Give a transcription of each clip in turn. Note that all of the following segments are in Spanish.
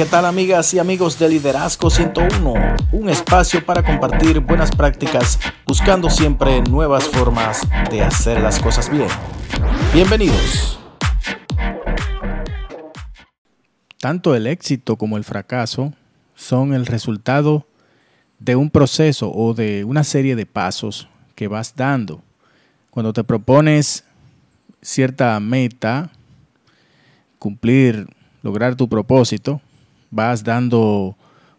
¿qué tal amigas y amigos de Liderazgo 101? Un espacio para compartir buenas prácticas buscando siempre nuevas formas de hacer las cosas bien. Bienvenidos. Tanto el éxito como el fracaso son el resultado de un proceso o de una serie de pasos que vas dando. Cuando te propones cierta meta, cumplir, lograr tu propósito, vas dando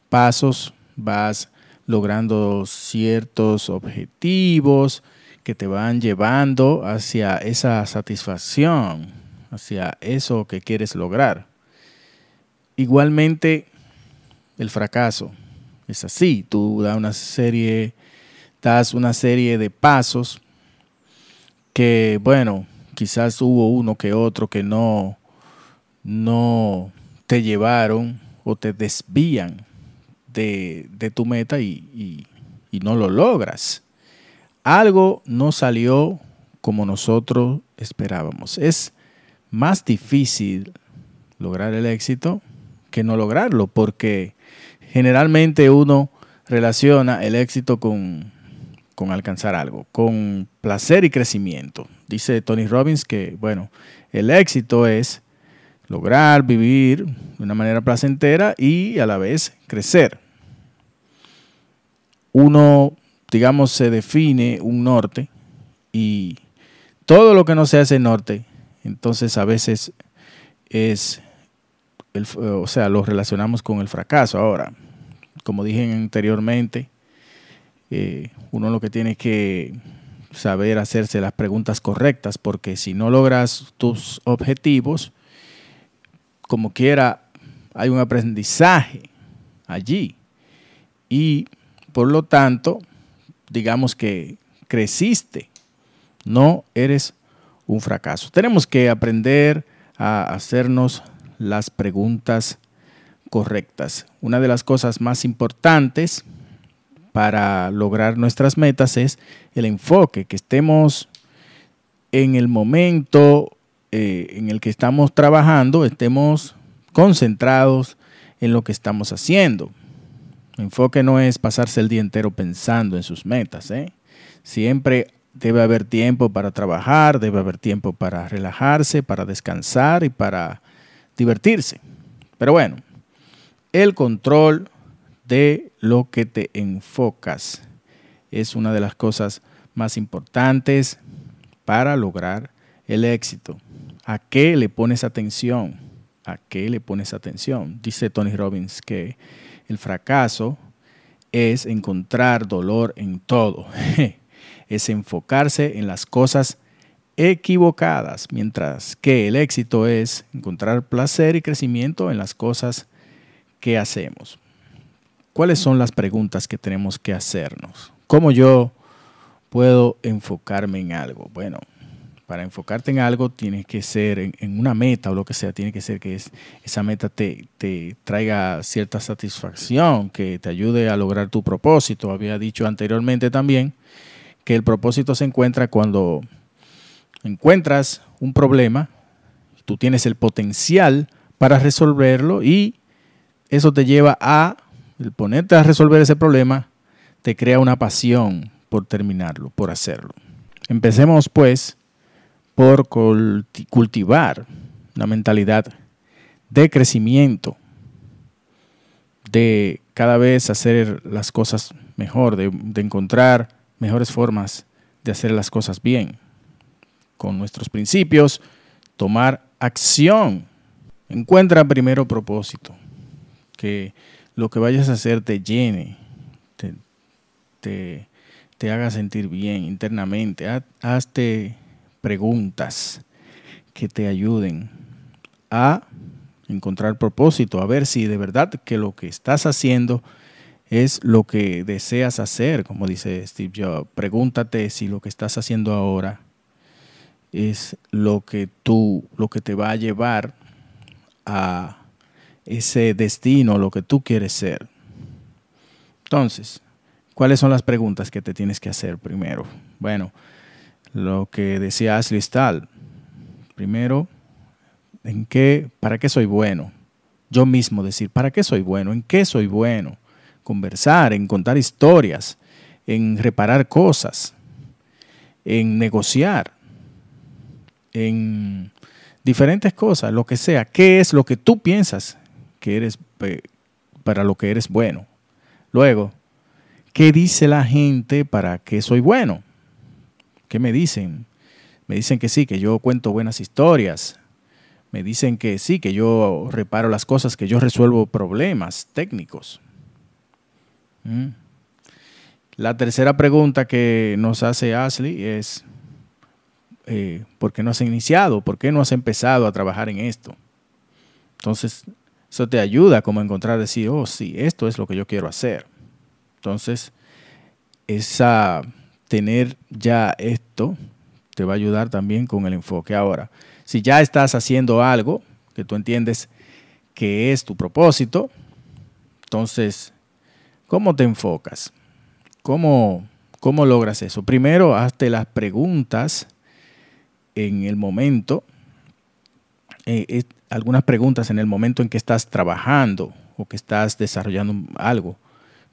pasos, vas logrando ciertos objetivos que te van llevando hacia esa satisfacción, hacia eso que quieres lograr. Igualmente, el fracaso es así, tú das una serie, das una serie de pasos que, bueno, quizás hubo uno que otro que no, no te llevaron o te desvían de, tu meta y, y no lo logras. Algo no salió como nosotros esperábamos. Es más difícil lograr el éxito que no lograrlo, porque generalmente uno relaciona el éxito con, con alcanzar algo, con placer y crecimiento. Dice Tony Robbins que, bueno, el éxito es lograr vivir de una manera placentera y a la vez crecer. Uno, digamos, se define un norte y todo lo que no sea ese norte, entonces a veces es, o sea, lo relacionamos con el fracaso. Ahora, como dije anteriormente, eh, uno lo que tiene que saber hacerse las preguntas correctas, porque si no logras tus objetivos, como quiera, hay un aprendizaje allí. Y por lo tanto, digamos que creciste, no eres un fracaso. Tenemos que aprender a hacernos las preguntas correctas. Una de las cosas más importantes para lograr nuestras metas es el enfoque, que estemos en el momento eh, en el que estamos trabajando, estemos concentrados en lo que estamos haciendo. enfoque no es pasarse el día entero pensando en sus metas. ¿eh? Siempre debe haber tiempo para trabajar, debe haber tiempo para relajarse, para descansar y para divertirse. Pero bueno, el control de lo que te enfocas es una de las cosas más importantes para lograr el éxito. ¿A qué le pones atención? ¿A qué le pones atención? Dice Tony Robbins que el fracaso es encontrar dolor en todo. es enfocarse en las cosas equivocadas, mientras que el éxito es encontrar placer y crecimiento en las cosas que hacemos. ¿Cuáles son las preguntas que tenemos que hacernos? ¿Cómo yo puedo enfocarme en algo? Bueno, para enfocarte en algo tienes que ser en, una meta o lo que sea, tiene que ser que esa meta te, te, traiga cierta satisfacción, que te ayude a lograr tu propósito. Había dicho anteriormente también que el propósito se encuentra cuando encuentras un problema, tú tienes el potencial para resolverlo y eso te lleva a, el ponerte a resolver ese problema, te crea una pasión por terminarlo, por hacerlo. Empecemos pues por cultivar una mentalidad de crecimiento, de cada vez hacer las cosas mejor, de, encontrar mejores formas de hacer las cosas bien, con nuestros principios, tomar acción. Encuentra primero propósito que lo que vayas a hacer te llene, te, te, haga sentir bien internamente. hazte preguntas que te ayuden a encontrar propósito, a ver si de verdad que lo que estás haciendo es lo que deseas hacer, como dice Steve Jobs. Pregúntate si lo que estás haciendo ahora es lo que tú, lo que te va a llevar a ese destino, lo que tú quieres ser. Entonces, ¿cuáles son las preguntas que te tienes que hacer primero? Bueno, lo que decía Ashley Stahl. Primero, ¿en qué, para qué soy bueno? yo mismo decir, ¿para qué soy bueno? ¿En qué soy bueno? Conversar, en contar historias, en reparar cosas, en negociar, en diferentes cosas, lo que sea. ¿Qué es lo que tú piensas que eres para lo que eres bueno? Luego, ¿qué dice la gente para que soy bueno? ¿Qué me dicen? Me dicen que sí, que yo cuento buenas historias. Me dicen que sí, que yo reparo las cosas, que yo resuelvo problemas técnicos. ¿Mm? La tercera pregunta que nos hace Ashley es, eh, ¿por qué no has iniciado? ¿Por qué no has empezado a trabajar en esto? Entonces, eso te ayuda como a encontrar, decir, oh, sí, esto es lo que yo quiero hacer. Entonces, esa, tener ya esto te va a ayudar también con el enfoque. Ahora, si ya estás haciendo algo que tú entiendes que es tu propósito, entonces, ¿cómo te enfocas? ¿Cómo, cómo logras eso? Primero, hazte las preguntas en el momento, eh, algunas preguntas en el momento en que estás trabajando o que estás desarrollando algo.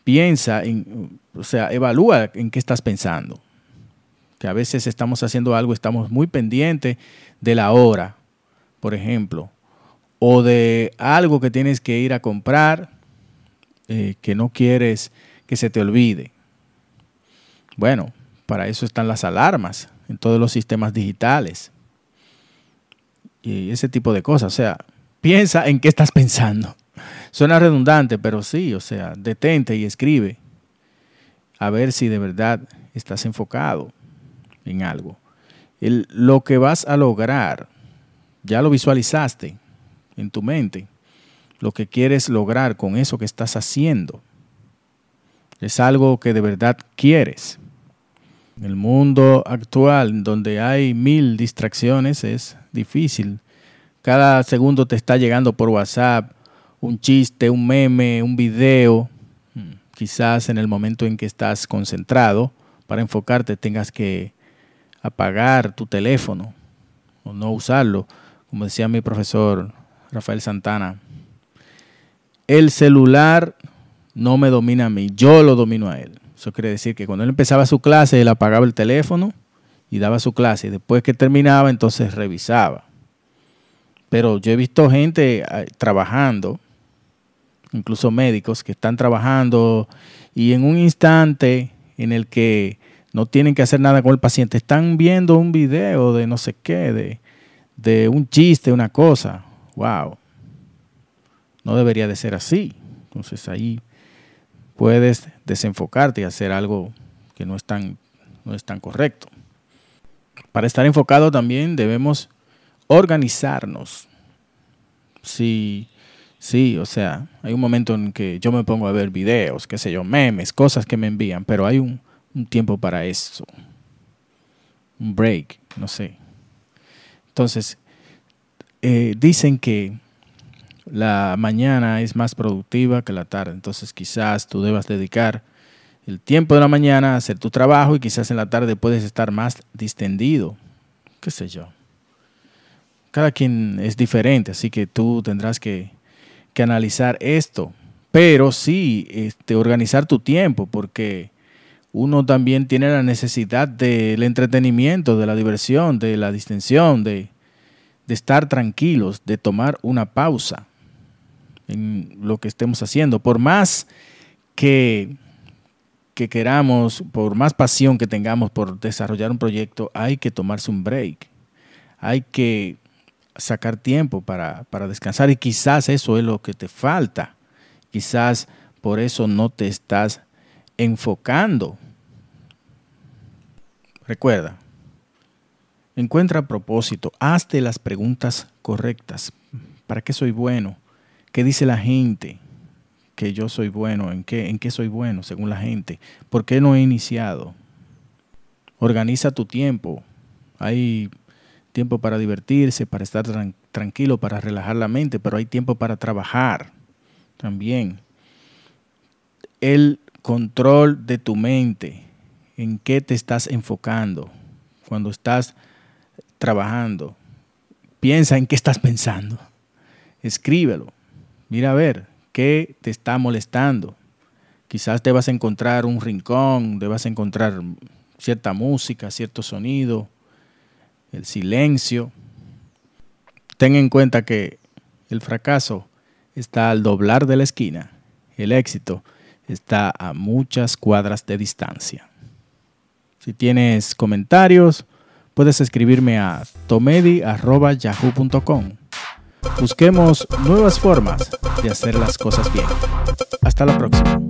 Piensa, en, o sea, evalúa en qué estás pensando. Que a veces estamos haciendo algo, estamos muy pendientes de la hora, por ejemplo, o de algo que tienes que ir a comprar eh, que no quieres que se te olvide. Bueno, para eso están las alarmas en todos los sistemas digitales. Y ese tipo de cosas. O sea, piensa en qué estás pensando. Suena redundante, pero sí, o sea, detente y escribe. A ver si de verdad estás enfocado en algo. lo que vas a lograr, ya lo visualizaste en tu mente. Lo que quieres lograr con eso que estás haciendo. Es algo que de verdad quieres. En el mundo actual, donde hay mil distracciones, es difícil. Cada segundo te está llegando por WhatsApp un chiste, un meme, un video. Quizás en el momento en que estás concentrado, para enfocarte tengas que apagar tu teléfono o no usarlo. Como decía mi profesor Rafael Santana, el celular no me domina a mí, yo lo domino a él. Eso quiere decir que cuando él empezaba su clase, él apagaba el teléfono y daba su clase. Y después que terminaba, entonces revisaba. Pero yo he visto gente eh, trabajando, incluso médicos que están trabajando y en un instante en el que no tienen que hacer nada con el paciente, están viendo un video de no sé qué, de, de un chiste, una cosa. ¡Wow! No debería de ser así. Entonces ahí puedes desenfocarte y hacer algo que no es tan, no es tan correcto. Para estar enfocado también debemos organizarnos. Sí, sí, o sea, hay un momento en que yo me pongo a ver videos, qué sé yo, memes, cosas que me envían, pero hay un, tiempo para eso. Un break, no sé. Entonces, eh, dicen que la mañana es más productiva que la tarde. Entonces quizás tú debas dedicar el tiempo de la mañana a hacer tu trabajo y quizás en la tarde puedes estar más distendido. ¿Qué sé yo? Cada quien es diferente, así que tú tendrás que, analizar esto. Pero sí, este, organizar tu tiempo, porque uno también tiene la necesidad del entretenimiento, de la diversión, de la distensión, de, de estar tranquilos, de tomar una pausa en lo que estemos haciendo. Por más que, que queramos, por más pasión que tengamos por desarrollar un proyecto, hay que tomarse un break. Hay que sacar tiempo para, para descansar y quizás eso es lo que te falta. Quizás por eso no te estás enfocando. Recuerda, encuentra propósito, hazte las preguntas correctas. ¿Para qué soy bueno? ¿Qué dice la gente? Que yo soy bueno, ¿en qué, en qué soy bueno según la gente? ¿Por qué no he iniciado? Organiza tu tiempo. Hay tiempo para divertirse, para estar tranquilo, para relajar la mente, pero hay tiempo para trabajar también. El control de tu mente, en qué te estás enfocando cuando estás trabajando. Piensa en qué estás pensando. Escríbelo Mira a ver, ¿qué te está molestando? Quizás te vas a encontrar un rincón, te vas a encontrar cierta música, cierto sonido, el silencio. Ten en cuenta que el fracaso está al doblar de la esquina. El éxito está a muchas cuadras de distancia. Si tienes comentarios, puedes escribirme a tomedi.yahoo.com. Busquemos nuevas formas de hacer las cosas bien. Hasta la próxima.